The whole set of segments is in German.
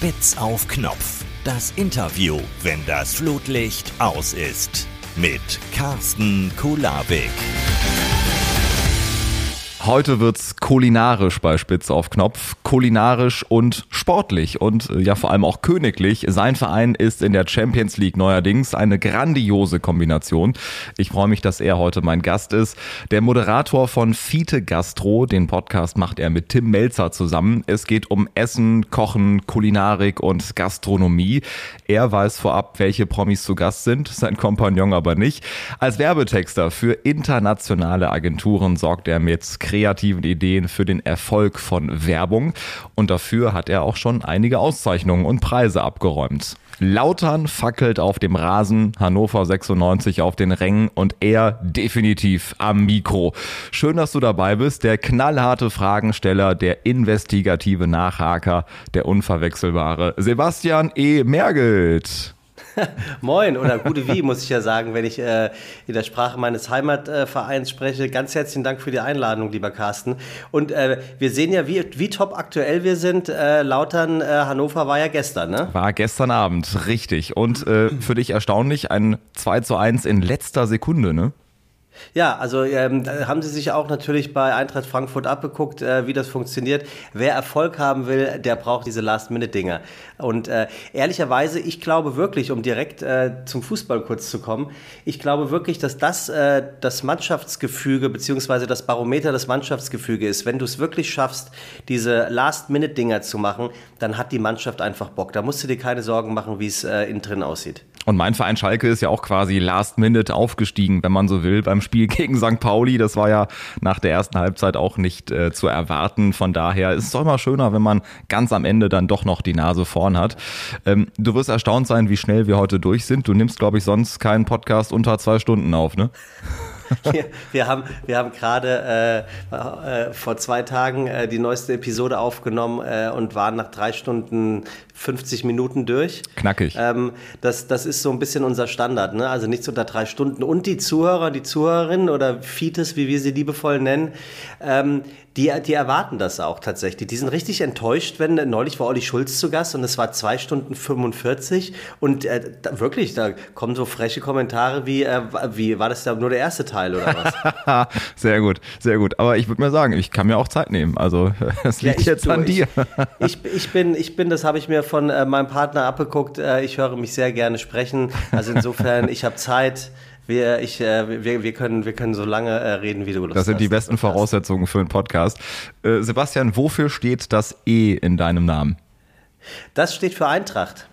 Spitz auf Knopf. Das Interview, wenn das Flutlicht aus ist. Mit Carsten Kulabik. Heute wird's kulinarisch bei Spitz auf Knopf. Kulinarisch und sportlich und äh, ja vor allem auch königlich. Sein Verein ist in der Champions League neuerdings eine grandiose Kombination. Ich freue mich, dass er heute mein Gast ist. Der Moderator von Fiete Gastro, den Podcast macht er mit Tim Melzer zusammen. Es geht um Essen, Kochen, Kulinarik und Gastronomie. Er weiß vorab, welche Promis zu Gast sind, sein Kompagnon aber nicht. Als Werbetexter für internationale Agenturen sorgt er mit kreativen Ideen für den Erfolg von Werbung. Und dafür hat er auch schon einige Auszeichnungen und Preise abgeräumt. Lautern fackelt auf dem Rasen, Hannover 96 auf den Rängen und er definitiv am Mikro. Schön, dass du dabei bist. Der knallharte Fragensteller, der investigative Nachhaker, der unverwechselbare Sebastian E. Mergelt. Moin oder gute Wie, muss ich ja sagen, wenn ich äh, in der Sprache meines Heimatvereins äh, spreche. Ganz herzlichen Dank für die Einladung, lieber Carsten. Und äh, wir sehen ja, wie, wie top aktuell wir sind. Äh, Lautern, äh, Hannover war ja gestern, ne? War gestern Abend, richtig. Und äh, für dich erstaunlich, ein 2 zu 1 in letzter Sekunde, ne? Ja, also ähm, haben Sie sich auch natürlich bei Eintracht Frankfurt abgeguckt, äh, wie das funktioniert. Wer Erfolg haben will, der braucht diese Last-Minute-Dinger. Und äh, ehrlicherweise, ich glaube wirklich, um direkt äh, zum Fußball kurz zu kommen, ich glaube wirklich, dass das äh, das Mannschaftsgefüge beziehungsweise das Barometer des Mannschaftsgefüge ist. Wenn du es wirklich schaffst, diese Last-Minute-Dinger zu machen, dann hat die Mannschaft einfach Bock. Da musst du dir keine Sorgen machen, wie es äh, innen drin aussieht. Und mein Verein Schalke ist ja auch quasi last minute aufgestiegen, wenn man so will, beim Spiel gegen St. Pauli. Das war ja nach der ersten Halbzeit auch nicht äh, zu erwarten. Von daher ist es doch immer schöner, wenn man ganz am Ende dann doch noch die Nase vorn hat. Ähm, du wirst erstaunt sein, wie schnell wir heute durch sind. Du nimmst, glaube ich, sonst keinen Podcast unter zwei Stunden auf, ne? wir, wir, haben, wir haben gerade äh, äh, vor zwei Tagen äh, die neueste Episode aufgenommen äh, und waren nach drei Stunden 50 Minuten durch. Knackig. Ähm, das, das ist so ein bisschen unser Standard, ne? also nichts unter drei Stunden. Und die Zuhörer, die Zuhörerinnen oder Fites, wie wir sie liebevoll nennen, ähm, die, die erwarten das auch tatsächlich. Die sind richtig enttäuscht, wenn neulich war Olli Schulz zu Gast und es war zwei Stunden 45 und äh, da, wirklich, da kommen so freche Kommentare wie, äh, wie war das da nur der erste Teil oder was? sehr gut, sehr gut. Aber ich würde mal sagen, ich kann mir auch Zeit nehmen. Also es liegt ja, ich, jetzt du, an dir. ich, ich, bin, ich bin, das habe ich mir von äh, meinem Partner abgeguckt. Äh, ich höre mich sehr gerne sprechen. Also insofern, ich habe Zeit. Wir, ich, äh, wir, wir, können, wir können so lange äh, reden, wie du Lust Das sind hast, die besten Voraussetzungen für einen Podcast. Äh, Sebastian, wofür steht das E in deinem Namen? Das steht für Eintracht.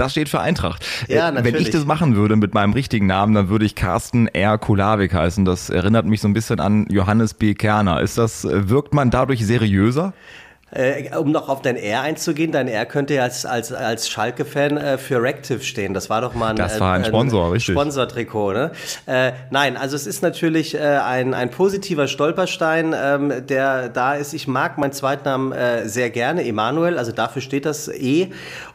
Das steht für Eintracht. Ja, natürlich. Wenn ich das machen würde mit meinem richtigen Namen, dann würde ich Carsten R. Kulawik heißen. Das erinnert mich so ein bisschen an Johannes B. Kerner. Ist das, wirkt man dadurch seriöser? Äh, um noch auf dein R einzugehen, dein R könnte ja als, als, als Schalke-Fan äh, für Rective stehen. Das war doch mal ein, das war ein Sponsor, ein richtig. Sponsor-Trikot. Ne? Äh, nein, also es ist natürlich äh, ein, ein positiver Stolperstein, ähm, der da ist. Ich mag meinen Zweitnamen äh, sehr gerne, Emanuel, also dafür steht das E.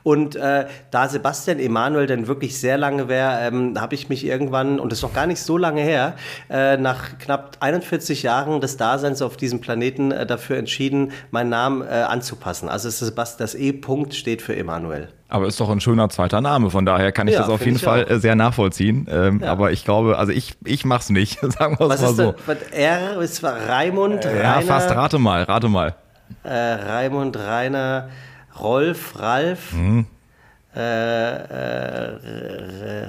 Und äh, da Sebastian Emanuel denn wirklich sehr lange wäre, ähm, habe ich mich irgendwann, und das ist noch gar nicht so lange her, äh, nach knapp 41 Jahren des Daseins auf diesem Planeten äh, dafür entschieden, meinen Namen äh, anzupassen. Also das, das E-Punkt steht für Emanuel. Aber ist doch ein schöner zweiter Name, von daher kann ich ja, das auf jeden Fall auch. Äh, sehr nachvollziehen. Ähm, ja. Aber ich glaube, also ich, ich mach's nicht, sagen wir es mal so. Was R ist Raimund, äh, Ja, fast, rate mal, rate mal. Äh, Raimund, Rainer, Rolf, Ralf, mhm. äh, äh,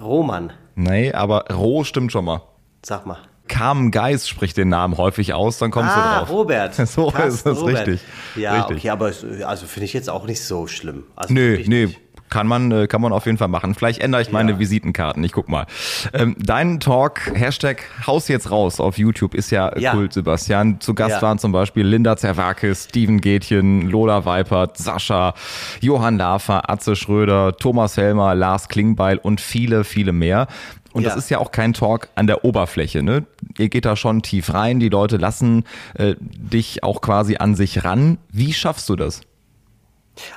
Roman. Nee, aber Roh stimmt schon mal. Sag mal. Carmen Geis spricht den Namen häufig aus, dann kommst ah, du drauf. Robert. So Carsten ist das Robert. richtig. Ja, richtig. okay, aber also finde ich jetzt auch nicht so schlimm. Also nö, nö. Kann man, äh, kann man auf jeden Fall machen. Vielleicht ändere ich meine ja. Visitenkarten. Ich guck mal. Ähm, dein Talk, Hashtag Haus jetzt raus auf YouTube ist ja, ja. Kult, Sebastian. Zu Gast ja. waren zum Beispiel Linda Zerwakis, Steven Gätchen, Lola Weipert, Sascha, Johann Lafer, Atze Schröder, Thomas Helmer, Lars Klingbeil und viele, viele mehr. Und ja. das ist ja auch kein Talk an der Oberfläche. Ne? Ihr geht da schon tief rein, die Leute lassen äh, dich auch quasi an sich ran. Wie schaffst du das?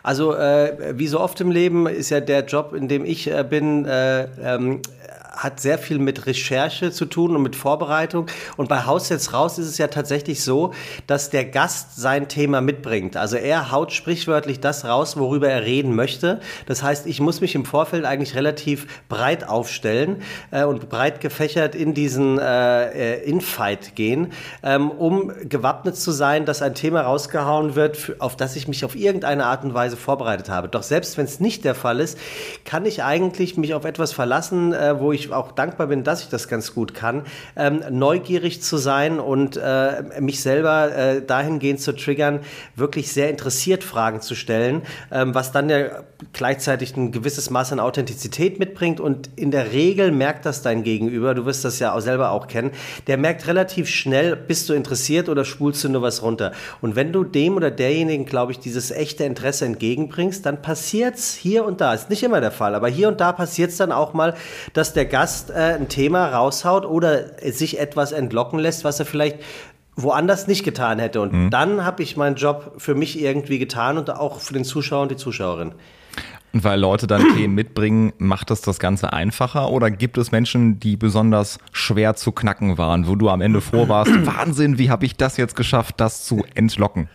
Also äh, wie so oft im Leben ist ja der Job, in dem ich äh, bin, äh, ähm, hat sehr viel mit Recherche zu tun und mit Vorbereitung. Und bei Haus jetzt raus ist es ja tatsächlich so, dass der Gast sein Thema mitbringt. Also er haut sprichwörtlich das raus, worüber er reden möchte. Das heißt, ich muss mich im Vorfeld eigentlich relativ breit aufstellen äh, und breit gefächert in diesen äh, äh Infight gehen, ähm, um gewappnet zu sein, dass ein Thema rausgehauen wird, auf das ich mich auf irgendeine Art und Weise vorbereitet habe. Doch selbst wenn es nicht der Fall ist, kann ich eigentlich mich auf etwas verlassen, äh, wo ich auch dankbar bin, dass ich das ganz gut kann, ähm, neugierig zu sein und äh, mich selber äh, dahingehend zu triggern, wirklich sehr interessiert Fragen zu stellen, ähm, was dann ja gleichzeitig ein gewisses Maß an Authentizität mitbringt und in der Regel merkt das dein Gegenüber, du wirst das ja auch selber auch kennen, der merkt relativ schnell, bist du interessiert oder spulst du nur was runter. Und wenn du dem oder derjenigen, glaube ich, dieses echte Interesse entgegenbringst, dann passiert es hier und da. Ist nicht immer der Fall, aber hier und da passiert es dann auch mal, dass der Gast äh, ein Thema raushaut oder sich etwas entlocken lässt, was er vielleicht woanders nicht getan hätte. Und mhm. dann habe ich meinen Job für mich irgendwie getan und auch für den Zuschauer und die Zuschauerin. Und weil Leute dann Themen mitbringen, macht das das Ganze einfacher? Oder gibt es Menschen, die besonders schwer zu knacken waren, wo du am Ende vor warst, Wahnsinn, wie habe ich das jetzt geschafft, das zu entlocken?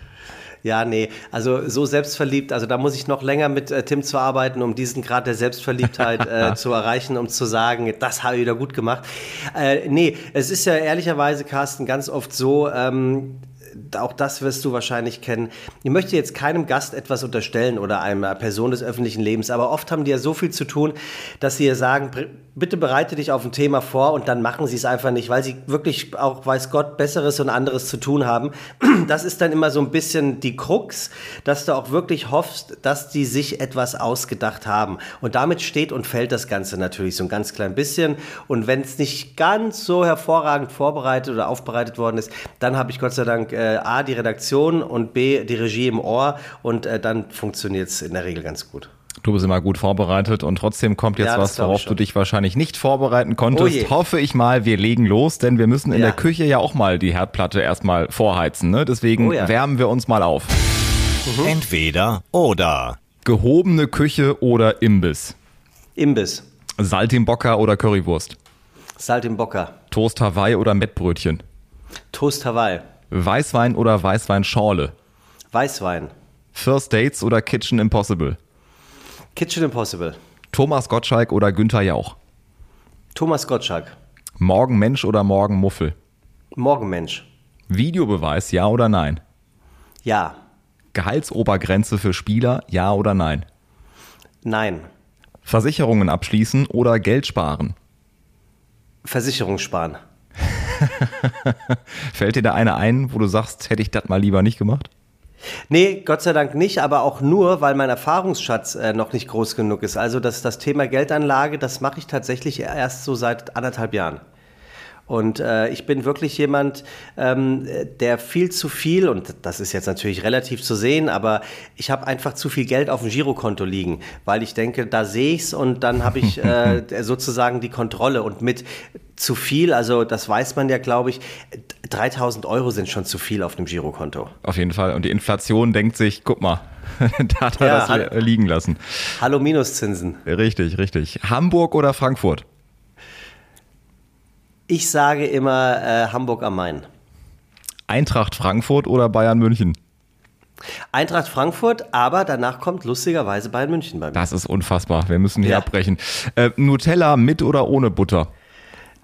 Ja, nee, also so selbstverliebt, also da muss ich noch länger mit äh, Tim zu arbeiten, um diesen Grad der Selbstverliebtheit äh, zu erreichen, um zu sagen, das habe ich wieder gut gemacht. Äh, nee, es ist ja ehrlicherweise, Carsten, ganz oft so, ähm, auch das wirst du wahrscheinlich kennen. Ich möchte jetzt keinem Gast etwas unterstellen oder einer Person des öffentlichen Lebens, aber oft haben die ja so viel zu tun, dass sie ja sagen, bitte bereite dich auf ein Thema vor und dann machen sie es einfach nicht, weil sie wirklich auch, weiß Gott, Besseres und anderes zu tun haben. Das ist dann immer so ein bisschen die Krux, dass du auch wirklich hoffst, dass die sich etwas ausgedacht haben. Und damit steht und fällt das Ganze natürlich so ein ganz klein bisschen. Und wenn es nicht ganz so hervorragend vorbereitet oder aufbereitet worden ist, dann habe ich Gott sei Dank äh, A, die Redaktion und B, die Regie im Ohr und äh, dann funktioniert es in der Regel ganz gut. Du bist immer gut vorbereitet und trotzdem kommt jetzt ja, was, worauf du dich wahrscheinlich nicht vorbereiten konntest. Oh Hoffe ich mal, wir legen los, denn wir müssen in ja. der Küche ja auch mal die Herdplatte erstmal vorheizen. Ne? Deswegen oh ja. wärmen wir uns mal auf. Mhm. Entweder oder. Gehobene Küche oder Imbiss? Imbiss. Saltimbocca oder Currywurst? Saltimbocca. Toast Hawaii oder Mettbrötchen? Toast Hawaii. Weißwein oder Weißweinschorle? Weißwein. First Dates oder Kitchen Impossible? Kitchen Impossible. Thomas Gottschalk oder Günther Jauch? Thomas Gottschalk. Morgenmensch oder Morgenmuffel? Morgenmensch. Videobeweis, ja oder nein? Ja. Gehaltsobergrenze für Spieler, ja oder nein? Nein. Versicherungen abschließen oder Geld sparen? Versicherung sparen. Fällt dir da eine ein, wo du sagst, hätte ich das mal lieber nicht gemacht? Nee, Gott sei Dank nicht, aber auch nur, weil mein Erfahrungsschatz äh, noch nicht groß genug ist. Also das, das Thema Geldanlage, das mache ich tatsächlich erst so seit anderthalb Jahren. Und äh, ich bin wirklich jemand, ähm, der viel zu viel, und das ist jetzt natürlich relativ zu sehen, aber ich habe einfach zu viel Geld auf dem Girokonto liegen, weil ich denke, da sehe ich es und dann habe ich äh, sozusagen die Kontrolle. Und mit zu viel, also das weiß man ja, glaube ich, 3000 Euro sind schon zu viel auf dem Girokonto. Auf jeden Fall. Und die Inflation denkt sich, guck mal, da hat er ja, das liegen lassen. Hallo Minuszinsen. Richtig, richtig. Hamburg oder Frankfurt? Ich sage immer äh, Hamburg am Main. Eintracht Frankfurt oder Bayern München? Eintracht Frankfurt, aber danach kommt lustigerweise Bayern München bei mir. Das ist unfassbar. Wir müssen hier ja. abbrechen. Äh, Nutella mit oder ohne Butter?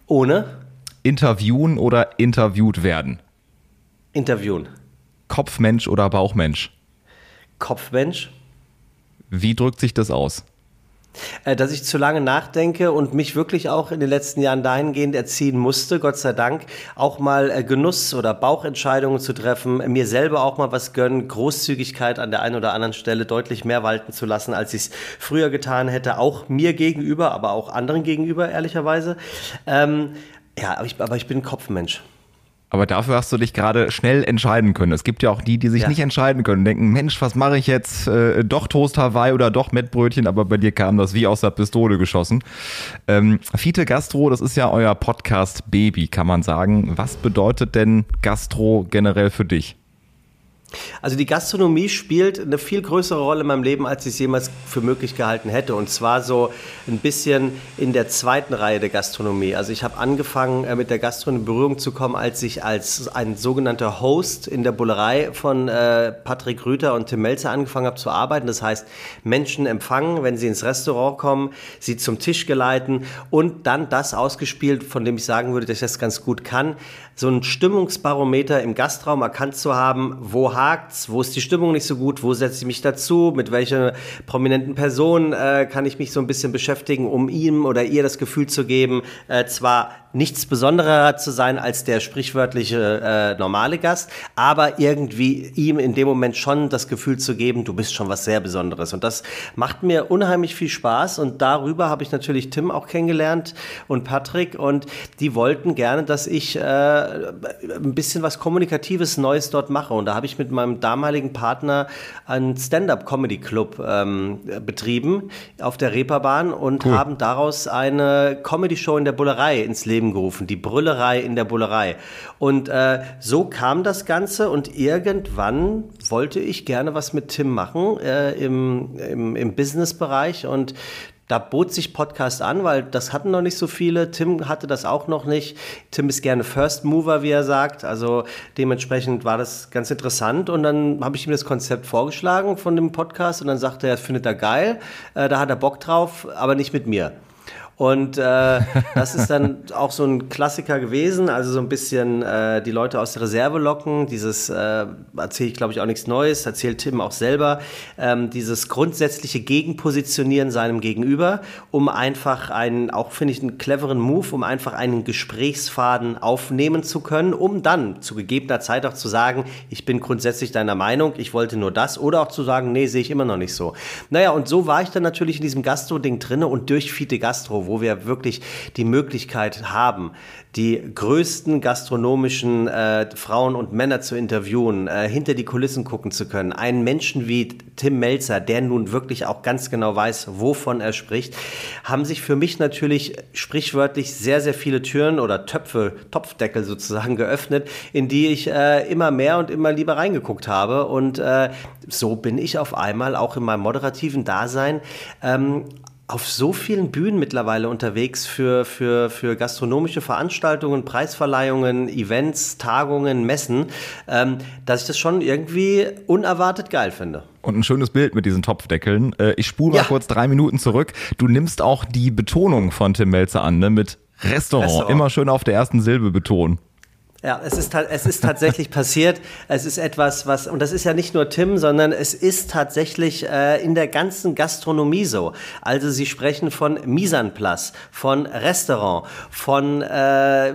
Ohne. Interviewen oder interviewt werden? Interviewen. Kopfmensch oder Bauchmensch? Kopfmensch. Wie drückt sich das aus? Äh, dass ich zu lange nachdenke und mich wirklich auch in den letzten Jahren dahingehend erziehen musste, Gott sei Dank, auch mal äh, Genuss oder Bauchentscheidungen zu treffen, mir selber auch mal was gönnen, Großzügigkeit an der einen oder anderen Stelle deutlich mehr walten zu lassen, als ich es früher getan hätte, auch mir gegenüber, aber auch anderen gegenüber, ehrlicherweise. Ähm, ja, aber ich, aber ich bin Kopfmensch. Aber dafür hast du dich gerade schnell entscheiden können. Es gibt ja auch die, die sich ja. nicht entscheiden können, denken, Mensch, was mache ich jetzt? Äh, doch Toast Hawaii oder doch Mettbrötchen, aber bei dir kam das wie aus der Pistole geschossen. Ähm, Fiete Gastro, das ist ja euer Podcast Baby, kann man sagen. Was bedeutet denn Gastro generell für dich? Also die Gastronomie spielt eine viel größere Rolle in meinem Leben, als ich es jemals für möglich gehalten hätte. Und zwar so ein bisschen in der zweiten Reihe der Gastronomie. Also ich habe angefangen, äh, mit der Gastronomie in Berührung zu kommen, als ich als ein sogenannter Host in der Bullerei von äh, Patrick Rüther und Tim Melzer angefangen habe zu arbeiten. Das heißt, Menschen empfangen, wenn sie ins Restaurant kommen, sie zum Tisch geleiten und dann das ausgespielt, von dem ich sagen würde, dass ich das ganz gut kann, so ein Stimmungsbarometer im Gastraum erkannt zu haben, wo hakt's, wo ist die Stimmung nicht so gut, wo setze ich mich dazu, mit welcher prominenten Person äh, kann ich mich so ein bisschen beschäftigen, um ihm oder ihr das Gefühl zu geben, äh, zwar nichts Besonderer zu sein als der sprichwörtliche äh, normale Gast, aber irgendwie ihm in dem Moment schon das Gefühl zu geben, du bist schon was sehr Besonderes. Und das macht mir unheimlich viel Spaß. Und darüber habe ich natürlich Tim auch kennengelernt und Patrick. Und die wollten gerne, dass ich äh, ein bisschen was Kommunikatives Neues dort mache. Und da habe ich mit meinem damaligen Partner einen Stand-up-Comedy-Club ähm, betrieben auf der Reeperbahn und cool. haben daraus eine Comedy-Show in der Bullerei ins Leben Leben gerufen, die Brüllerei in der Bullerei. Und äh, so kam das Ganze und irgendwann wollte ich gerne was mit Tim machen äh, im, im, im Businessbereich und da bot sich Podcast an, weil das hatten noch nicht so viele. Tim hatte das auch noch nicht. Tim ist gerne First Mover, wie er sagt. Also dementsprechend war das ganz interessant. Und dann habe ich ihm das Konzept vorgeschlagen von dem Podcast und dann sagte er, findet er geil. Äh, da hat er Bock drauf, aber nicht mit mir. Und äh, das ist dann auch so ein Klassiker gewesen, also so ein bisschen äh, die Leute aus der Reserve locken. Dieses äh, erzähle ich, glaube ich, auch nichts Neues, erzählt Tim auch selber. Ähm, dieses grundsätzliche Gegenpositionieren seinem Gegenüber, um einfach einen, auch finde ich, einen cleveren Move, um einfach einen Gesprächsfaden aufnehmen zu können, um dann zu gegebener Zeit auch zu sagen, ich bin grundsätzlich deiner Meinung, ich wollte nur das, oder auch zu sagen, nee, sehe ich immer noch nicht so. Naja, und so war ich dann natürlich in diesem Gastro-Ding drinne und durch Fiete Gastro wo wir wirklich die Möglichkeit haben, die größten gastronomischen äh, Frauen und Männer zu interviewen, äh, hinter die Kulissen gucken zu können. Einen Menschen wie Tim Melzer, der nun wirklich auch ganz genau weiß, wovon er spricht, haben sich für mich natürlich sprichwörtlich sehr, sehr viele Türen oder Töpfe, Topfdeckel sozusagen geöffnet, in die ich äh, immer mehr und immer lieber reingeguckt habe. Und äh, so bin ich auf einmal auch in meinem moderativen Dasein ähm, auf so vielen Bühnen mittlerweile unterwegs für, für, für gastronomische Veranstaltungen, Preisverleihungen, Events, Tagungen, Messen, ähm, dass ich das schon irgendwie unerwartet geil finde. Und ein schönes Bild mit diesen Topfdeckeln. Äh, ich spule ja. mal kurz drei Minuten zurück. Du nimmst auch die Betonung von Tim Melzer an, ne? mit Restaurant. Restaurant. Immer schön auf der ersten Silbe betonen. Ja, es ist, es ist tatsächlich passiert. Es ist etwas, was, und das ist ja nicht nur Tim, sondern es ist tatsächlich äh, in der ganzen Gastronomie so. Also sie sprechen von place, von Restaurant, von, äh,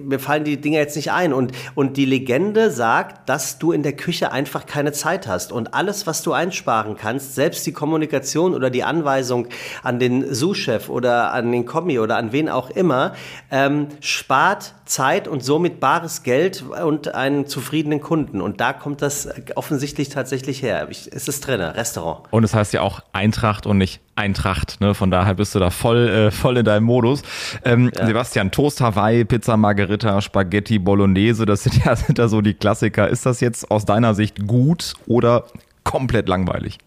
mir fallen die Dinge jetzt nicht ein. Und, und die Legende sagt, dass du in der Küche einfach keine Zeit hast. Und alles, was du einsparen kannst, selbst die Kommunikation oder die Anweisung an den Sous-Chef oder an den Kommi oder an wen auch immer, ähm, spart Zeit und somit bares Geld und einen zufriedenen Kunden. Und da kommt das offensichtlich tatsächlich her. Ich, es ist drin, Restaurant. Und es heißt ja auch Eintracht und nicht Eintracht. Ne? Von daher bist du da voll, äh, voll in deinem Modus. Ähm, ja. Sebastian, Toast Hawaii, Pizza Margherita, Spaghetti Bolognese, das sind ja, sind ja so die Klassiker. Ist das jetzt aus deiner Sicht gut oder komplett langweilig?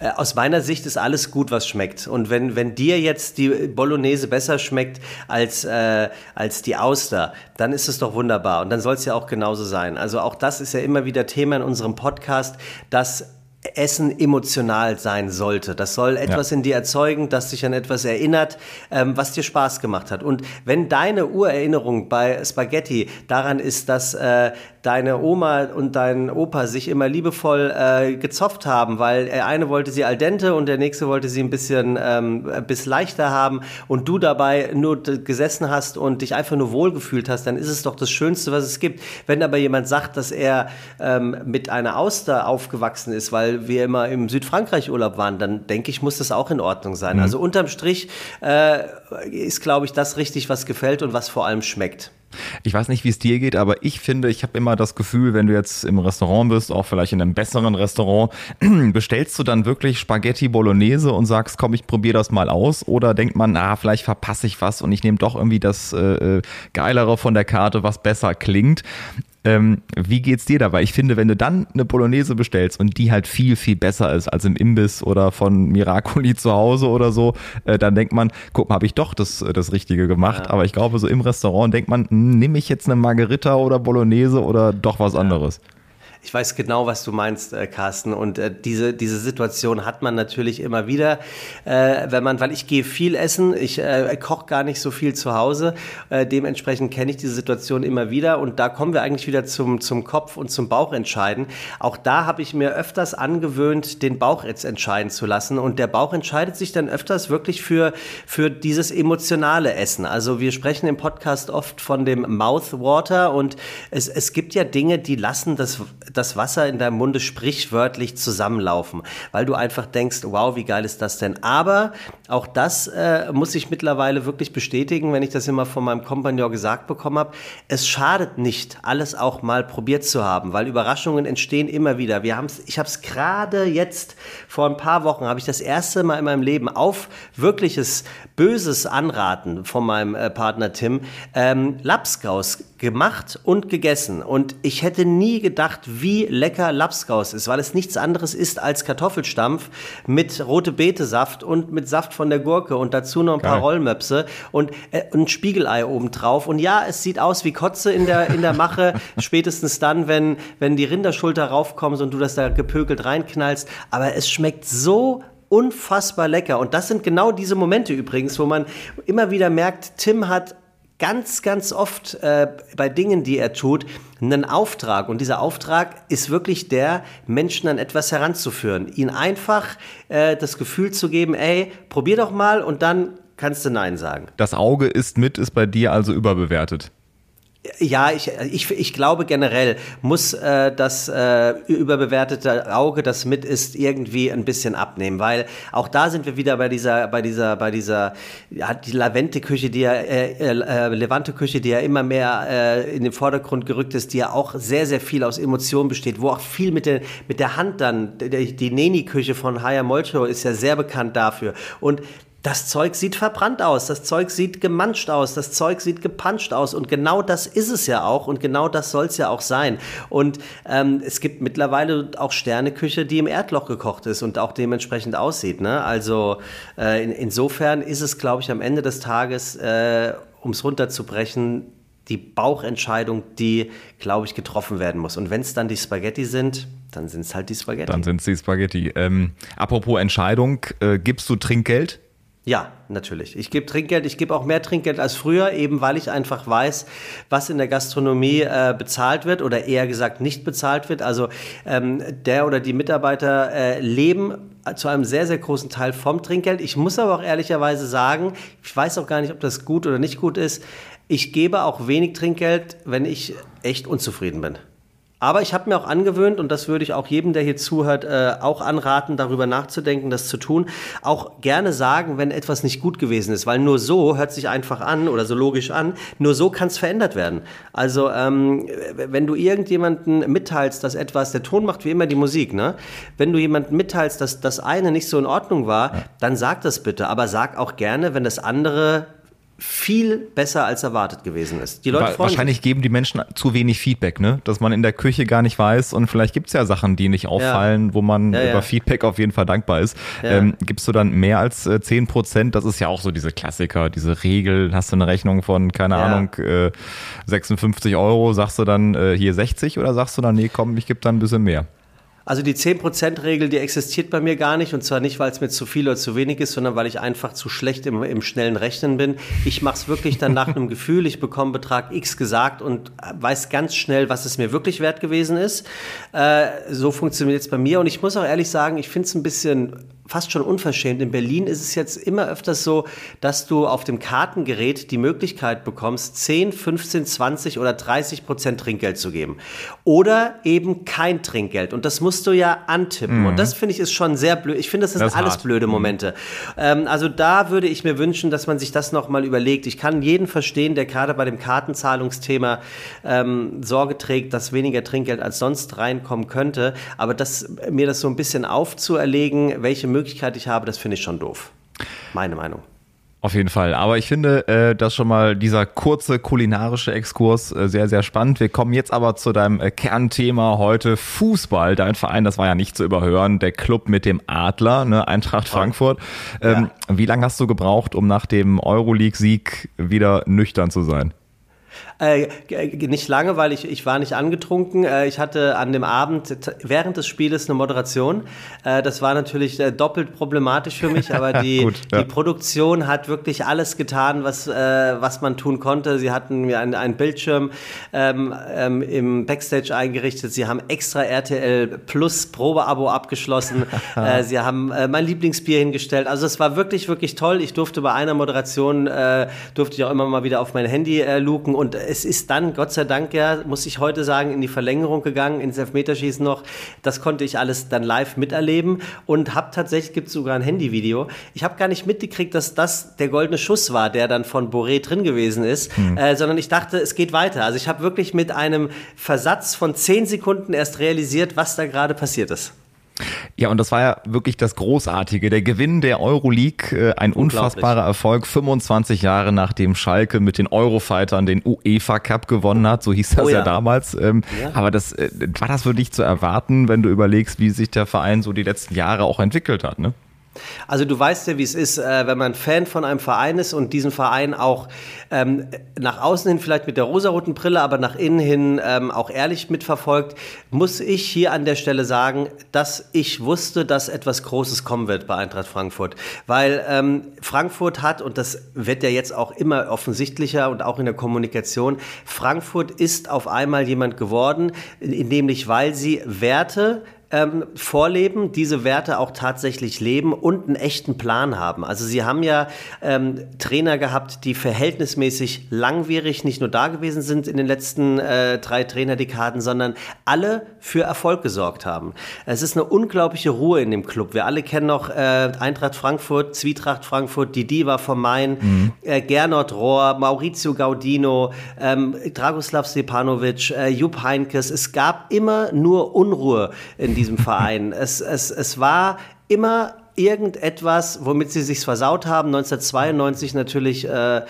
Äh, aus meiner Sicht ist alles gut, was schmeckt. Und wenn, wenn dir jetzt die Bolognese besser schmeckt als, äh, als die Auster, dann ist es doch wunderbar. Und dann soll es ja auch genauso sein. Also auch das ist ja immer wieder Thema in unserem Podcast, dass Essen emotional sein sollte. Das soll etwas ja. in dir erzeugen, das dich an etwas erinnert, ähm, was dir Spaß gemacht hat. Und wenn deine Urerinnerung bei Spaghetti daran ist, dass äh, deine Oma und dein Opa sich immer liebevoll äh, gezopft haben, weil der eine wollte sie al dente und der nächste wollte sie ein bisschen ähm, ein bisschen leichter haben und du dabei nur gesessen hast und dich einfach nur wohlgefühlt hast, dann ist es doch das Schönste, was es gibt. Wenn aber jemand sagt, dass er ähm, mit einer Auster aufgewachsen ist, weil wir immer im Südfrankreich Urlaub waren, dann denke ich, muss das auch in Ordnung sein. Mhm. Also unterm Strich äh, ist, glaube ich, das richtig, was gefällt und was vor allem schmeckt. Ich weiß nicht, wie es dir geht, aber ich finde, ich habe immer das Gefühl, wenn du jetzt im Restaurant bist, auch vielleicht in einem besseren Restaurant, bestellst du dann wirklich Spaghetti Bolognese und sagst, komm, ich probiere das mal aus? Oder denkt man, na, vielleicht verpasse ich was und ich nehme doch irgendwie das äh, äh, Geilere von der Karte, was besser klingt? Ähm, wie geht's dir dabei? Ich finde, wenn du dann eine Bolognese bestellst und die halt viel, viel besser ist als im Imbiss oder von Miracoli zu Hause oder so, äh, dann denkt man, guck mal, habe ich doch das, das Richtige gemacht. Ja. Aber ich glaube, so im Restaurant denkt man, hm, nehme ich jetzt eine Margarita oder Bolognese oder doch was anderes? Ich weiß genau, was du meinst, äh, Carsten. Und äh, diese, diese Situation hat man natürlich immer wieder, äh, wenn man, weil ich gehe viel essen, ich äh, koche gar nicht so viel zu Hause. Äh, dementsprechend kenne ich diese Situation immer wieder. Und da kommen wir eigentlich wieder zum, zum Kopf und zum Bauch entscheiden. Auch da habe ich mir öfters angewöhnt, den Bauch jetzt entscheiden zu lassen. Und der Bauch entscheidet sich dann öfters wirklich für, für dieses emotionale Essen. Also wir sprechen im Podcast oft von dem Mouthwater und es, es gibt ja Dinge, die lassen das das Wasser in deinem Munde sprichwörtlich zusammenlaufen, weil du einfach denkst, wow, wie geil ist das denn? Aber auch das äh, muss ich mittlerweile wirklich bestätigen, wenn ich das immer von meinem Kompagnon gesagt bekommen habe. Es schadet nicht, alles auch mal probiert zu haben, weil Überraschungen entstehen immer wieder. Wir haben's, ich habe es gerade jetzt vor ein paar Wochen habe ich das erste Mal in meinem Leben auf wirkliches böses Anraten von meinem äh, Partner Tim ähm, Lapskaus gemacht und gegessen. Und ich hätte nie gedacht, wie lecker Lapskaus ist, weil es nichts anderes ist als Kartoffelstampf mit rote Betesaft und mit Saft von der Gurke und dazu noch ein Geil. paar Rollmöpse und äh, ein Spiegelei obendrauf. Und ja, es sieht aus wie Kotze in der, in der Mache, spätestens dann, wenn, wenn die Rinderschulter raufkommt und du das da gepökelt reinknallst. Aber es schmeckt so unfassbar lecker. Und das sind genau diese Momente übrigens, wo man immer wieder merkt, Tim hat ganz, ganz oft äh, bei Dingen, die er tut, einen Auftrag. Und dieser Auftrag ist wirklich der, Menschen an etwas heranzuführen. Ihnen einfach äh, das Gefühl zu geben, ey, probier doch mal und dann kannst du Nein sagen. Das Auge ist mit, ist bei dir also überbewertet. Ja, ich, ich, ich glaube generell muss äh, das äh, überbewertete Auge, das mit ist, irgendwie ein bisschen abnehmen, weil auch da sind wir wieder bei dieser, bei dieser, bei dieser, ja, die Lavente-Küche, die ja, äh, äh, Levante-Küche, die ja immer mehr äh, in den Vordergrund gerückt ist, die ja auch sehr, sehr viel aus Emotionen besteht, wo auch viel mit der, mit der Hand dann, die, die Neni-Küche von Haya Molcho ist ja sehr bekannt dafür. Und das Zeug sieht verbrannt aus, das Zeug sieht gemanscht aus, das Zeug sieht gepanscht aus und genau das ist es ja auch und genau das soll es ja auch sein. Und ähm, es gibt mittlerweile auch Sterneküche, die im Erdloch gekocht ist und auch dementsprechend aussieht. Ne? Also äh, in, insofern ist es, glaube ich, am Ende des Tages, äh, um es runterzubrechen, die Bauchentscheidung, die, glaube ich, getroffen werden muss. Und wenn es dann die Spaghetti sind, dann sind es halt die Spaghetti. Dann sind es die Spaghetti. Ähm, apropos Entscheidung, äh, gibst du Trinkgeld? Ja, natürlich. Ich gebe Trinkgeld, ich gebe auch mehr Trinkgeld als früher, eben weil ich einfach weiß, was in der Gastronomie äh, bezahlt wird oder eher gesagt nicht bezahlt wird. Also ähm, der oder die Mitarbeiter äh, leben zu einem sehr, sehr großen Teil vom Trinkgeld. Ich muss aber auch ehrlicherweise sagen, ich weiß auch gar nicht, ob das gut oder nicht gut ist. Ich gebe auch wenig Trinkgeld, wenn ich echt unzufrieden bin. Aber ich habe mir auch angewöhnt, und das würde ich auch jedem, der hier zuhört, äh, auch anraten, darüber nachzudenken, das zu tun, auch gerne sagen, wenn etwas nicht gut gewesen ist, weil nur so hört sich einfach an oder so logisch an, nur so kann es verändert werden. Also ähm, wenn du irgendjemanden mitteilst, dass etwas, der Ton macht wie immer die Musik, ne? Wenn du jemanden mitteilst, dass das eine nicht so in Ordnung war, dann sag das bitte, aber sag auch gerne, wenn das andere viel besser als erwartet gewesen ist. Die Leute Wahrscheinlich sich. geben die Menschen zu wenig Feedback, ne? Dass man in der Küche gar nicht weiß und vielleicht gibt es ja Sachen, die nicht auffallen, ja. wo man ja, über ja. Feedback auf jeden Fall dankbar ist. Ähm, gibst du dann mehr als äh, 10 Prozent? Das ist ja auch so diese Klassiker, diese Regel. Hast du eine Rechnung von, keine Ahnung, äh, 56 Euro, sagst du dann äh, hier 60 oder sagst du dann, nee, komm, ich gebe dann ein bisschen mehr? Also die 10%-Regel, die existiert bei mir gar nicht. Und zwar nicht, weil es mir zu viel oder zu wenig ist, sondern weil ich einfach zu schlecht im, im schnellen Rechnen bin. Ich mache es wirklich dann nach einem Gefühl. Ich bekomme Betrag X gesagt und weiß ganz schnell, was es mir wirklich wert gewesen ist. Äh, so funktioniert es bei mir. Und ich muss auch ehrlich sagen, ich finde es ein bisschen fast schon unverschämt. In Berlin ist es jetzt immer öfters so, dass du auf dem Kartengerät die Möglichkeit bekommst, 10, 15, 20 oder 30 Prozent Trinkgeld zu geben. Oder eben kein Trinkgeld. Und das musst du ja antippen. Mhm. Und das finde ich ist schon sehr blöd. Ich finde, das, das ist alles hart. blöde mhm. Momente. Ähm, also da würde ich mir wünschen, dass man sich das nochmal überlegt. Ich kann jeden verstehen, der gerade bei dem Kartenzahlungsthema ähm, Sorge trägt, dass weniger Trinkgeld als sonst reinkommen könnte. Aber das, mir das so ein bisschen aufzuerlegen, welche Möglichkeit ich habe, das finde ich schon doof. Meine Meinung. Auf jeden Fall. Aber ich finde, äh, das schon mal dieser kurze kulinarische Exkurs äh, sehr, sehr spannend. Wir kommen jetzt aber zu deinem äh, Kernthema heute Fußball. Dein Verein, das war ja nicht zu überhören, der Club mit dem Adler, ne, Eintracht Frankfurt. Ähm, ja. Wie lange hast du gebraucht, um nach dem Euroleague-Sieg wieder nüchtern zu sein? Äh, nicht lange, weil ich, ich war nicht angetrunken. Äh, ich hatte an dem Abend während des Spieles eine Moderation. Äh, das war natürlich äh, doppelt problematisch für mich, aber die, Gut, ja. die Produktion hat wirklich alles getan, was, äh, was man tun konnte. Sie hatten mir einen, einen Bildschirm ähm, ähm, im Backstage eingerichtet. Sie haben extra RTL Plus Probeabo abgeschlossen. Äh, sie haben mein Lieblingsbier hingestellt. Also es war wirklich, wirklich toll. Ich durfte bei einer Moderation, durfte ich auch immer mal wieder auf mein Handy luken und es ist dann, Gott sei Dank, ja, muss ich heute sagen, in die Verlängerung gegangen, ins Elfmeterschießen noch. Das konnte ich alles dann live miterleben und habe tatsächlich, gibt es sogar ein Handyvideo. Ich habe gar nicht mitgekriegt, dass das der goldene Schuss war, der dann von Boré drin gewesen ist, mhm. äh, sondern ich dachte, es geht weiter. Also ich habe wirklich mit einem Versatz von zehn Sekunden erst realisiert, was da gerade passiert ist. Ja, und das war ja wirklich das Großartige. Der Gewinn der Euroleague, äh, ein unfassbarer Erfolg, 25 Jahre nachdem Schalke mit den Eurofightern den UEFA Cup gewonnen hat, so hieß das oh ja. ja. damals. Ähm, ja. Aber das äh, war das für dich zu erwarten, wenn du überlegst, wie sich der Verein so die letzten Jahre auch entwickelt hat, ne? Also du weißt ja, wie es ist, äh, wenn man Fan von einem Verein ist und diesen Verein auch ähm, nach außen hin vielleicht mit der rosaroten Brille, aber nach innen hin ähm, auch ehrlich mitverfolgt, muss ich hier an der Stelle sagen, dass ich wusste, dass etwas Großes kommen wird bei Eintracht Frankfurt. Weil ähm, Frankfurt hat, und das wird ja jetzt auch immer offensichtlicher und auch in der Kommunikation, Frankfurt ist auf einmal jemand geworden, nämlich weil sie Werte ähm, vorleben, diese Werte auch tatsächlich leben und einen echten Plan haben. Also sie haben ja ähm, Trainer gehabt, die verhältnismäßig langwierig nicht nur da gewesen sind in den letzten äh, drei Trainerdekaden, sondern alle für Erfolg gesorgt haben. Es ist eine unglaubliche Ruhe in dem Club. Wir alle kennen noch äh, Eintracht Frankfurt, Zwietracht Frankfurt, die Diva vom Main, mhm. äh, Gernot Rohr, Maurizio Gaudino, ähm, Dragoslav Stepanovic, äh, Jupp Heinkes. Es gab immer nur Unruhe in diesem Verein. es, es, es war immer irgendetwas, womit sie sich versaut haben. 1992 natürlich äh,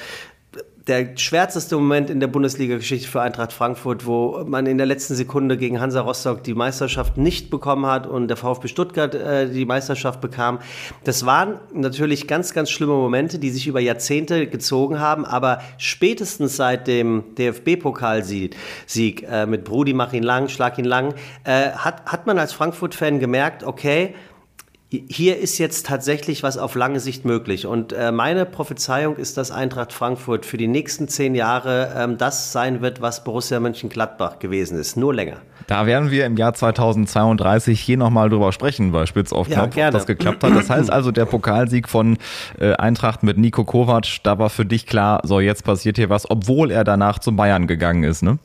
der schwärzeste Moment in der Bundesliga-Geschichte für Eintracht Frankfurt, wo man in der letzten Sekunde gegen Hansa Rostock die Meisterschaft nicht bekommen hat und der VfB Stuttgart äh, die Meisterschaft bekam. Das waren natürlich ganz, ganz schlimme Momente, die sich über Jahrzehnte gezogen haben, aber spätestens seit dem DFB-Pokalsieg äh, mit Brudi, mach ihn lang, schlag ihn lang, äh, hat, hat man als Frankfurt-Fan gemerkt, okay, hier ist jetzt tatsächlich was auf lange Sicht möglich. Und äh, meine Prophezeiung ist, dass Eintracht Frankfurt für die nächsten zehn Jahre ähm, das sein wird, was Borussia Mönchengladbach gewesen ist. Nur länger. Da werden wir im Jahr 2032 hier nochmal drüber sprechen, bei Spitz auf Knopf, ja, ob das geklappt hat. Das heißt also, der Pokalsieg von äh, Eintracht mit Nico Kovac, da war für dich klar, so jetzt passiert hier was, obwohl er danach zu Bayern gegangen ist, ne?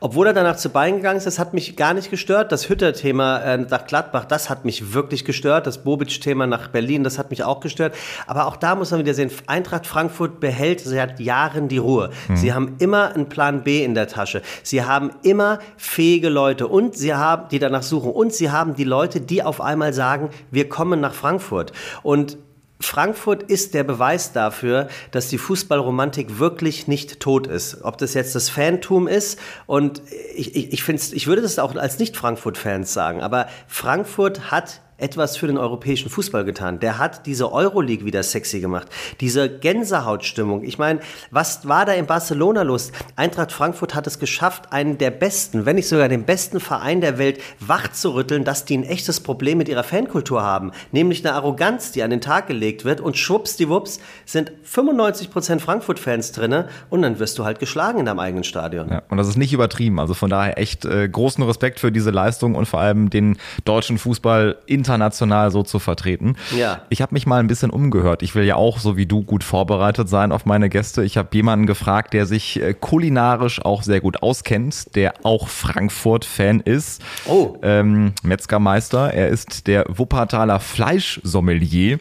Obwohl er danach zu Bayern gegangen ist, das hat mich gar nicht gestört. Das Hütter-Thema äh, nach Gladbach, das hat mich wirklich gestört. Das Bobic-Thema nach Berlin, das hat mich auch gestört. Aber auch da muss man wieder sehen, Eintracht Frankfurt behält seit Jahren die Ruhe. Mhm. Sie haben immer einen Plan B in der Tasche. Sie haben immer fähige Leute und sie haben, die danach suchen. Und sie haben die Leute, die auf einmal sagen, wir kommen nach Frankfurt. Und Frankfurt ist der Beweis dafür, dass die Fußballromantik wirklich nicht tot ist. Ob das jetzt das Fantum ist und ich, ich, ich, ich würde das auch als Nicht-Frankfurt-Fans sagen, aber Frankfurt hat etwas für den europäischen Fußball getan. Der hat diese Euroleague wieder sexy gemacht. Diese Gänsehautstimmung. Ich meine, was war da in Barcelona los? Eintracht Frankfurt hat es geschafft, einen der besten, wenn nicht sogar den besten Verein der Welt wach zu rütteln, dass die ein echtes Problem mit ihrer Fankultur haben. Nämlich eine Arroganz, die an den Tag gelegt wird und schwuppsdiwupps sind 95% Frankfurt-Fans drinne und dann wirst du halt geschlagen in deinem eigenen Stadion. Ja, und das ist nicht übertrieben. Also von daher echt äh, großen Respekt für diese Leistung und vor allem den deutschen Fußball in international so zu vertreten. Ja. Ich habe mich mal ein bisschen umgehört. Ich will ja auch, so wie du, gut vorbereitet sein auf meine Gäste. Ich habe jemanden gefragt, der sich äh, kulinarisch auch sehr gut auskennt, der auch Frankfurt-Fan ist. Oh. Ähm, Metzgermeister. Er ist der Wuppertaler Fleischsommelier.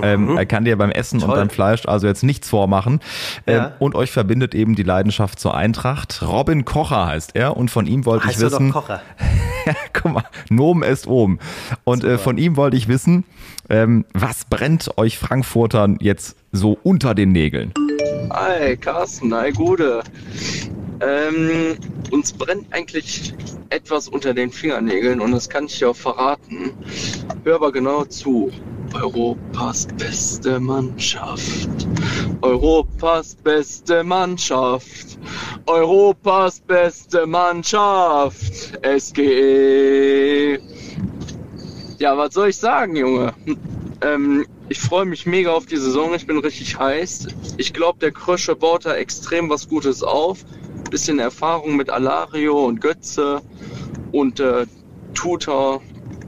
Ähm, mhm. er kann dir beim Essen Toll. und beim Fleisch also jetzt nichts vormachen. Ähm, ja. und euch verbindet eben die Leidenschaft zur Eintracht. Robin Kocher heißt er und von ihm wollte heißt ich wissen. Doch Kocher. Guck mal, Nomen ist oben. Und äh, von ihm wollte ich wissen, ähm, was brennt euch Frankfurtern jetzt so unter den Nägeln? Hi, Carsten, hi, Gude. Ähm, uns brennt eigentlich etwas unter den Fingernägeln und das kann ich dir auch verraten. Hör aber genau zu. Europas beste Mannschaft. Europas beste Mannschaft. Europas beste Mannschaft. SGE. Ja, was soll ich sagen, Junge? Ähm, ich freue mich mega auf die Saison. Ich bin richtig heiß. Ich glaube, der Krösche baut da extrem was Gutes auf. Bisschen Erfahrung mit Alario und Götze und äh, Tutor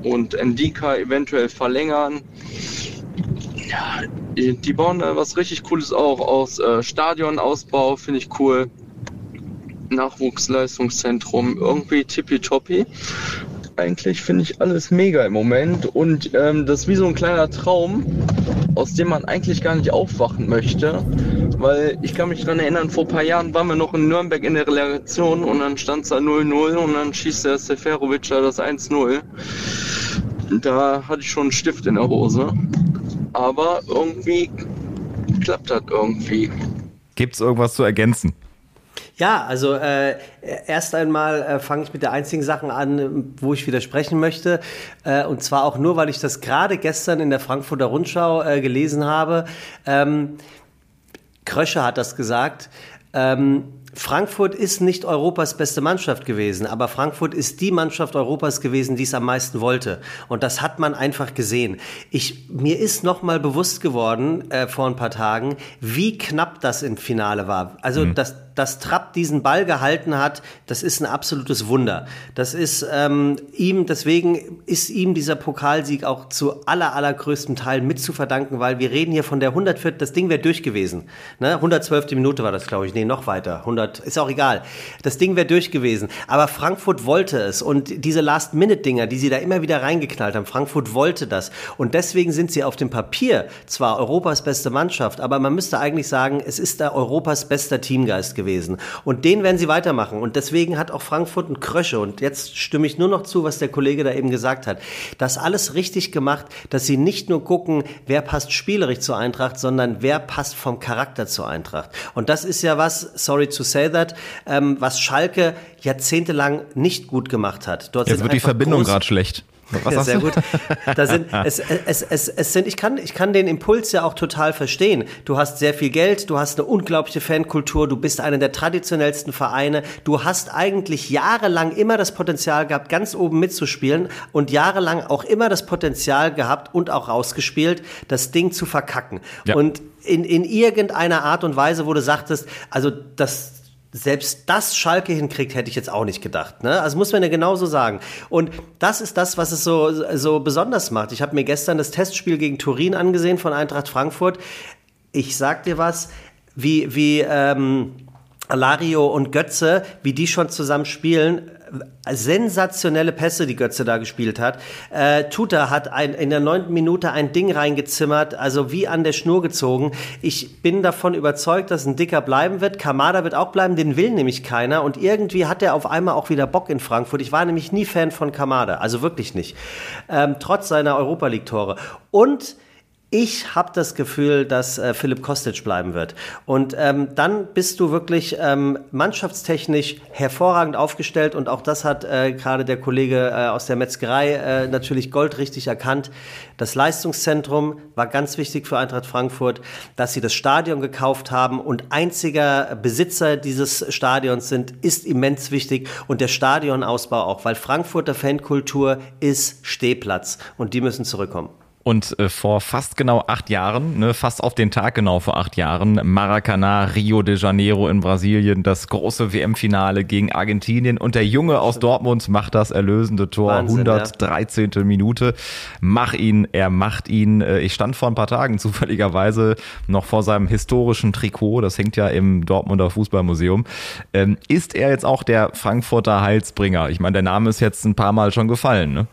und Endika eventuell verlängern. Ja, die bauen da was richtig Cooles auch aus. Äh, Stadionausbau finde ich cool. Nachwuchsleistungszentrum, irgendwie tippitoppi. Eigentlich finde ich alles mega im Moment und ähm, das ist wie so ein kleiner Traum, aus dem man eigentlich gar nicht aufwachen möchte. Weil ich kann mich daran erinnern, vor ein paar Jahren waren wir noch in Nürnberg in der Relegation und dann stand es da 0-0 und dann schießt der Seferovic da das 1-0. Da hatte ich schon einen Stift in der Hose. Aber irgendwie klappt das irgendwie. Gibt es irgendwas zu ergänzen? Ja, also äh, erst einmal äh, fange ich mit der einzigen Sache an, wo ich widersprechen möchte. Äh, und zwar auch nur, weil ich das gerade gestern in der Frankfurter Rundschau äh, gelesen habe. Ähm, Krösche hat das gesagt. Ähm, Frankfurt ist nicht Europas beste Mannschaft gewesen, aber Frankfurt ist die Mannschaft Europas gewesen, die es am meisten wollte. Und das hat man einfach gesehen. Ich, mir ist nochmal bewusst geworden äh, vor ein paar Tagen, wie knapp das im Finale war. Also mhm. das, dass Trapp diesen Ball gehalten hat, das ist ein absolutes Wunder. Das ist ähm, ihm, deswegen ist ihm dieser Pokalsieg auch zu aller, allergrößtem Teil mit zu verdanken, weil wir reden hier von der 104, das Ding wäre durch gewesen. Ne? 112. Minute war das, glaube ich. Nee, noch weiter. 100, ist auch egal. Das Ding wäre durch gewesen. Aber Frankfurt wollte es und diese Last-Minute-Dinger, die sie da immer wieder reingeknallt haben, Frankfurt wollte das. Und deswegen sind sie auf dem Papier zwar Europas beste Mannschaft, aber man müsste eigentlich sagen, es ist da Europas bester Teamgeist gewesen gewesen. Und den werden sie weitermachen. Und deswegen hat auch Frankfurt einen Krösche. Und jetzt stimme ich nur noch zu, was der Kollege da eben gesagt hat. Das alles richtig gemacht, dass sie nicht nur gucken, wer passt spielerisch zur Eintracht, sondern wer passt vom Charakter zur Eintracht. Und das ist ja was, sorry to say that, ähm, was Schalke jahrzehntelang nicht gut gemacht hat. Dort Jetzt wird die Verbindung gerade schlecht. Was sehr gut. Da sind, es, es, es, es sind, ich kann, ich kann den Impuls ja auch total verstehen. Du hast sehr viel Geld, du hast eine unglaubliche Fankultur, du bist einer der traditionellsten Vereine, du hast eigentlich jahrelang immer das Potenzial gehabt, ganz oben mitzuspielen und jahrelang auch immer das Potenzial gehabt und auch rausgespielt, das Ding zu verkacken. Ja. Und in, in irgendeiner Art und Weise, wo du sagtest, also das, selbst das Schalke hinkriegt, hätte ich jetzt auch nicht gedacht. Ne? Also muss man ja genauso sagen. Und das ist das, was es so, so besonders macht. Ich habe mir gestern das Testspiel gegen Turin angesehen von Eintracht Frankfurt. Ich sag dir was, wie, wie ähm, Alario und Götze, wie die schon zusammen spielen, sensationelle Pässe, die Götze da gespielt hat. Äh, Tuta hat ein, in der neunten Minute ein Ding reingezimmert, also wie an der Schnur gezogen. Ich bin davon überzeugt, dass ein Dicker bleiben wird. Kamada wird auch bleiben, den will nämlich keiner. Und irgendwie hat er auf einmal auch wieder Bock in Frankfurt. Ich war nämlich nie Fan von Kamada, also wirklich nicht. Ähm, trotz seiner Europa League-Tore. Und ich habe das Gefühl, dass äh, Philipp Kostic bleiben wird. Und ähm, dann bist du wirklich ähm, mannschaftstechnisch hervorragend aufgestellt. Und auch das hat äh, gerade der Kollege äh, aus der Metzgerei äh, natürlich goldrichtig erkannt. Das Leistungszentrum war ganz wichtig für Eintracht Frankfurt, dass sie das Stadion gekauft haben und einziger Besitzer dieses Stadions sind, ist immens wichtig. Und der Stadionausbau auch, weil Frankfurter Fankultur ist Stehplatz und die müssen zurückkommen. Und äh, vor fast genau acht Jahren, ne, fast auf den Tag genau vor acht Jahren, Maracanã, Rio de Janeiro in Brasilien, das große WM-Finale gegen Argentinien. Und der Junge aus Dortmund macht das erlösende Tor, Wahnsinn, 113. Ja. Minute. Mach ihn, er macht ihn. Äh, ich stand vor ein paar Tagen zufälligerweise noch vor seinem historischen Trikot, das hängt ja im Dortmunder Fußballmuseum. Ähm, ist er jetzt auch der Frankfurter Heilsbringer? Ich meine, der Name ist jetzt ein paar Mal schon gefallen, ne?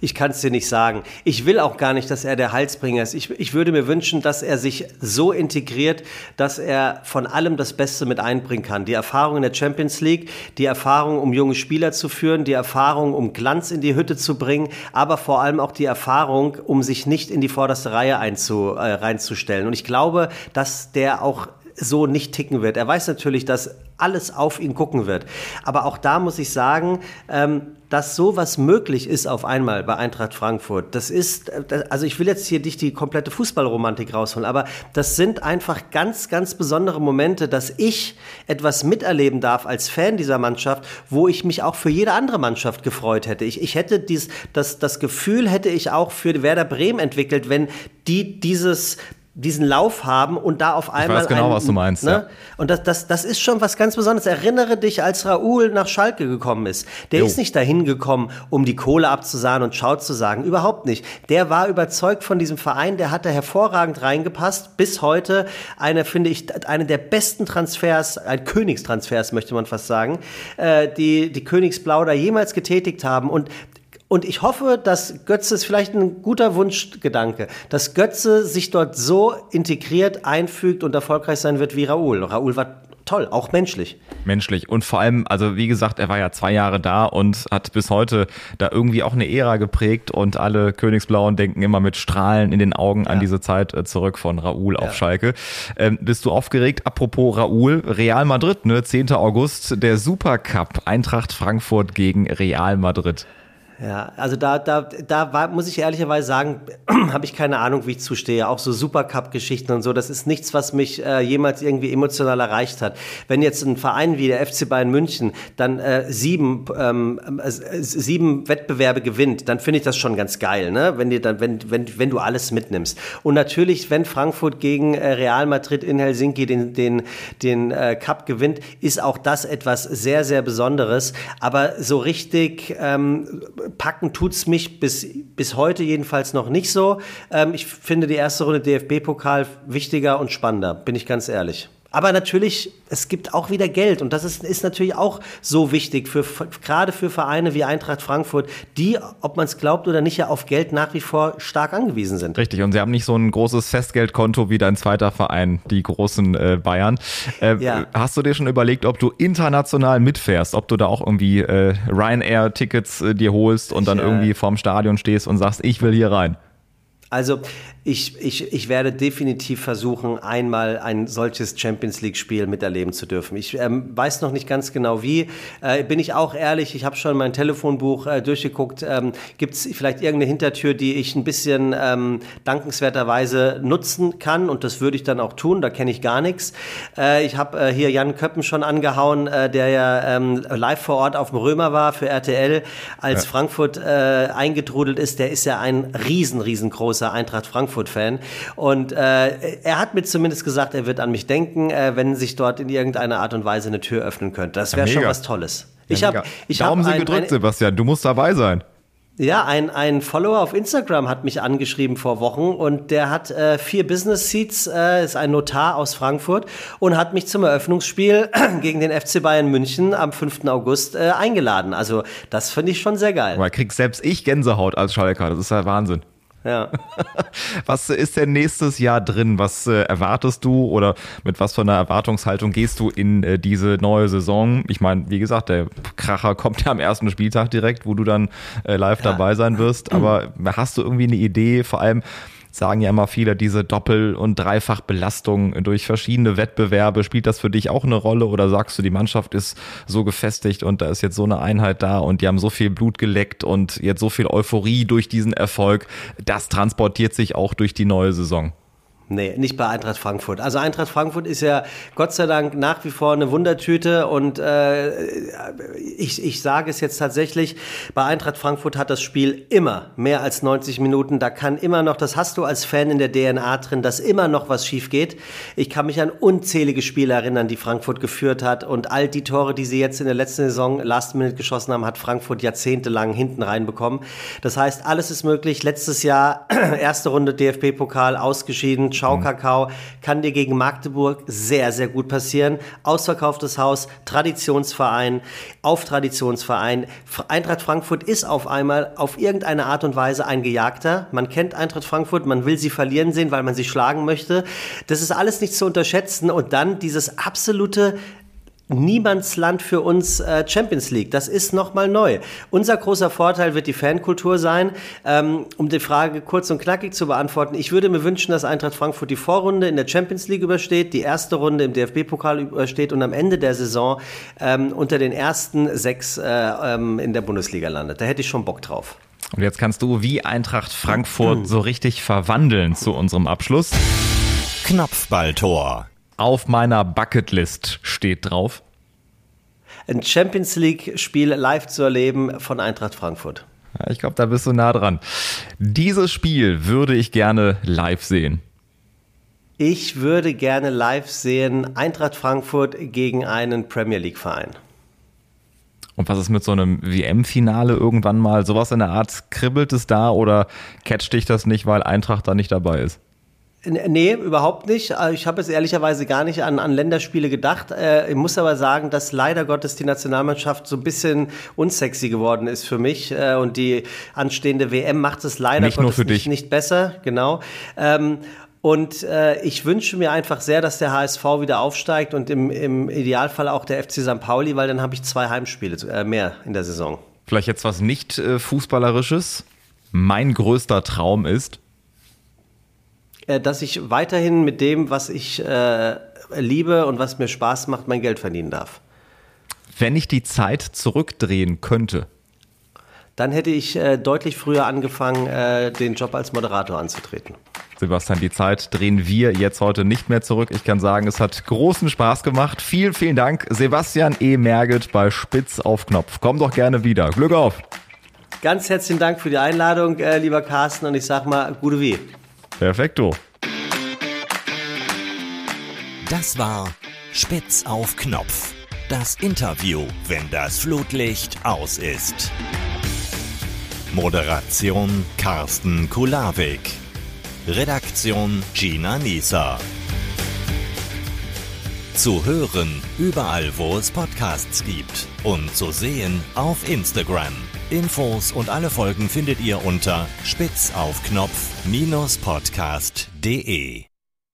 Ich kann es dir nicht sagen. Ich will auch gar nicht, dass er der Heilsbringer ist. Ich, ich würde mir wünschen, dass er sich so integriert, dass er von allem das Beste mit einbringen kann. Die Erfahrung in der Champions League, die Erfahrung, um junge Spieler zu führen, die Erfahrung, um Glanz in die Hütte zu bringen, aber vor allem auch die Erfahrung, um sich nicht in die vorderste Reihe einzu, äh, reinzustellen. Und ich glaube, dass der auch so nicht ticken wird. Er weiß natürlich, dass alles auf ihn gucken wird. Aber auch da muss ich sagen, ähm, dass sowas möglich ist auf einmal bei Eintracht Frankfurt. Das ist, äh, also ich will jetzt hier nicht die komplette Fußballromantik rausholen, aber das sind einfach ganz, ganz besondere Momente, dass ich etwas miterleben darf als Fan dieser Mannschaft, wo ich mich auch für jede andere Mannschaft gefreut hätte. Ich, ich hätte dies, das, das Gefühl hätte ich auch für Werder Bremen entwickelt, wenn die dieses diesen Lauf haben und da auf einmal. Ich weiß genau, einen, was du meinst. Ne? Ja. Und das, das, das ist schon was ganz Besonderes. Erinnere dich, als Raoul nach Schalke gekommen ist. Der jo. ist nicht dahin gekommen, um die Kohle abzusahen und Schau zu sagen. Überhaupt nicht. Der war überzeugt von diesem Verein. Der hat da hervorragend reingepasst. Bis heute eine, finde ich, eine der besten Transfers, ein Königstransfers, möchte man fast sagen, äh, die die Königsblau da jemals getätigt haben. Und und ich hoffe, dass Götze ist vielleicht ein guter Wunschgedanke, dass Götze sich dort so integriert, einfügt und erfolgreich sein wird wie Raoul. Raoul war toll, auch menschlich. Menschlich. Und vor allem, also wie gesagt, er war ja zwei Jahre da und hat bis heute da irgendwie auch eine Ära geprägt und alle Königsblauen denken immer mit Strahlen in den Augen ja. an diese Zeit äh, zurück von Raoul auf ja. Schalke. Ähm, bist du aufgeregt? Apropos Raoul, Real Madrid, ne? 10. August, der Supercup, Eintracht Frankfurt gegen Real Madrid. Ja, also da, da, da war, muss ich ehrlicherweise sagen, habe ich keine Ahnung, wie ich zustehe. Auch so Supercup-Geschichten und so, das ist nichts, was mich äh, jemals irgendwie emotional erreicht hat. Wenn jetzt ein Verein wie der FC Bayern München dann äh, sieben, ähm, äh, sieben Wettbewerbe gewinnt, dann finde ich das schon ganz geil, ne? Wenn dir dann, wenn, wenn, wenn du alles mitnimmst. Und natürlich, wenn Frankfurt gegen äh, Real Madrid in Helsinki den, den, den äh, Cup gewinnt, ist auch das etwas sehr, sehr Besonderes. Aber so richtig ähm, packen tut's mich bis, bis heute jedenfalls noch nicht so. Ähm, ich finde die erste Runde DFB-Pokal wichtiger und spannender, bin ich ganz ehrlich. Aber natürlich, es gibt auch wieder Geld und das ist, ist natürlich auch so wichtig, für, gerade für Vereine wie Eintracht Frankfurt, die, ob man es glaubt oder nicht, ja auf Geld nach wie vor stark angewiesen sind. Richtig, und sie haben nicht so ein großes Festgeldkonto wie dein zweiter Verein, die großen äh, Bayern. Äh, ja. Hast du dir schon überlegt, ob du international mitfährst, ob du da auch irgendwie äh, Ryanair-Tickets äh, dir holst und dann ja. irgendwie vorm Stadion stehst und sagst, ich will hier rein? Also ich, ich, ich werde definitiv versuchen, einmal ein solches Champions League-Spiel miterleben zu dürfen. Ich ähm, weiß noch nicht ganz genau wie. Äh, bin ich auch ehrlich, ich habe schon mein Telefonbuch äh, durchgeguckt. Ähm, Gibt es vielleicht irgendeine Hintertür, die ich ein bisschen ähm, dankenswerterweise nutzen kann? Und das würde ich dann auch tun, da kenne ich gar nichts. Äh, ich habe äh, hier Jan Köppen schon angehauen, äh, der ja ähm, live vor Ort auf dem Römer war für RTL, als ja. Frankfurt äh, eingetrudelt ist. Der ist ja ein riesen, riesengroßer Eintracht Frankfurt. Frankfurt-Fan. Und äh, er hat mir zumindest gesagt, er wird an mich denken, äh, wenn sich dort in irgendeiner Art und Weise eine Tür öffnen könnte. Das wäre ja, schon was Tolles. Ja, ich habe ich Daumen hab sind gedrückt, ein, Sebastian. Du musst dabei sein. Ja, ein, ein Follower auf Instagram hat mich angeschrieben vor Wochen und der hat äh, vier Business Seats, äh, ist ein Notar aus Frankfurt und hat mich zum Eröffnungsspiel gegen den FC Bayern München am 5. August äh, eingeladen. Also das finde ich schon sehr geil. Aber krieg selbst ich Gänsehaut als Schalker, das ist ja Wahnsinn. Ja. Was ist denn nächstes Jahr drin? Was äh, erwartest du oder mit was für einer Erwartungshaltung gehst du in äh, diese neue Saison? Ich meine, wie gesagt, der Kracher kommt ja am ersten Spieltag direkt, wo du dann äh, live ja. dabei sein wirst. Aber hast du irgendwie eine Idee, vor allem, sagen ja immer viele, diese Doppel- und Dreifachbelastung durch verschiedene Wettbewerbe. Spielt das für dich auch eine Rolle oder sagst du, die Mannschaft ist so gefestigt und da ist jetzt so eine Einheit da und die haben so viel Blut geleckt und jetzt so viel Euphorie durch diesen Erfolg, das transportiert sich auch durch die neue Saison? Nee, nicht bei Eintracht Frankfurt. Also Eintracht Frankfurt ist ja Gott sei Dank nach wie vor eine Wundertüte und äh, ich, ich sage es jetzt tatsächlich, bei Eintracht Frankfurt hat das Spiel immer mehr als 90 Minuten. Da kann immer noch, das hast du als Fan in der DNA drin, dass immer noch was schief geht. Ich kann mich an unzählige Spiele erinnern, die Frankfurt geführt hat und all die Tore, die sie jetzt in der letzten Saison Last Minute geschossen haben, hat Frankfurt jahrzehntelang hinten reinbekommen. Das heißt, alles ist möglich. Letztes Jahr erste Runde DFB-Pokal ausgeschieden, Schaukakao, kann dir gegen Magdeburg sehr, sehr gut passieren. Ausverkauftes Haus, Traditionsverein, auf Traditionsverein. Eintracht Frankfurt ist auf einmal auf irgendeine Art und Weise ein Gejagter. Man kennt Eintracht Frankfurt, man will sie verlieren sehen, weil man sie schlagen möchte. Das ist alles nicht zu unterschätzen. Und dann dieses absolute Niemandsland für uns äh, Champions League. Das ist nochmal neu. Unser großer Vorteil wird die Fankultur sein. Ähm, um die Frage kurz und knackig zu beantworten, ich würde mir wünschen, dass Eintracht Frankfurt die Vorrunde in der Champions League übersteht, die erste Runde im DFB-Pokal übersteht und am Ende der Saison ähm, unter den ersten sechs äh, ähm, in der Bundesliga landet. Da hätte ich schon Bock drauf. Und jetzt kannst du wie Eintracht Frankfurt so richtig verwandeln zu unserem Abschluss. Knopfballtor. Auf meiner Bucketlist steht drauf. Ein Champions League-Spiel live zu erleben von Eintracht Frankfurt. Ja, ich glaube, da bist du nah dran. Dieses Spiel würde ich gerne live sehen. Ich würde gerne live sehen Eintracht Frankfurt gegen einen Premier League-Verein. Und was ist mit so einem WM-Finale irgendwann mal? Sowas in der Art, kribbelt es da oder catcht dich das nicht, weil Eintracht da nicht dabei ist? Nee, überhaupt nicht. Äh, ich habe jetzt ehrlicherweise gar nicht an, an Länderspiele gedacht. Äh, ich muss aber sagen, dass leider Gottes die Nationalmannschaft so ein bisschen unsexy geworden ist für mich. Äh, und die anstehende WM macht es leider nicht Gottes nicht, nicht besser. Genau. Ähm, und äh, ich wünsche mir einfach sehr, dass der HSV wieder aufsteigt und im, im Idealfall auch der FC St. Pauli, weil dann habe ich zwei Heimspiele äh, mehr in der Saison. Vielleicht jetzt was nicht äh, Fußballerisches. Mein größter Traum ist, dass ich weiterhin mit dem, was ich äh, liebe und was mir Spaß macht, mein Geld verdienen darf. wenn ich die Zeit zurückdrehen könnte. Dann hätte ich äh, deutlich früher angefangen, äh, den Job als Moderator anzutreten. Sebastian, die Zeit drehen wir jetzt heute nicht mehr zurück. Ich kann sagen, es hat großen Spaß gemacht. Vielen, vielen Dank, Sebastian E. Merget bei Spitz auf Knopf. Komm doch gerne wieder. Glück auf. Ganz herzlichen Dank für die Einladung, äh, lieber Carsten, und ich sag mal, gute wie. Perfekto. Das war Spitz auf Knopf. Das Interview, wenn das Flutlicht aus ist. Moderation Carsten Kulawik. Redaktion Gina Nieser. Zu hören überall, wo es Podcasts gibt und zu sehen auf Instagram. Infos und alle Folgen findet ihr unter spitzaufknopf-podcast.de.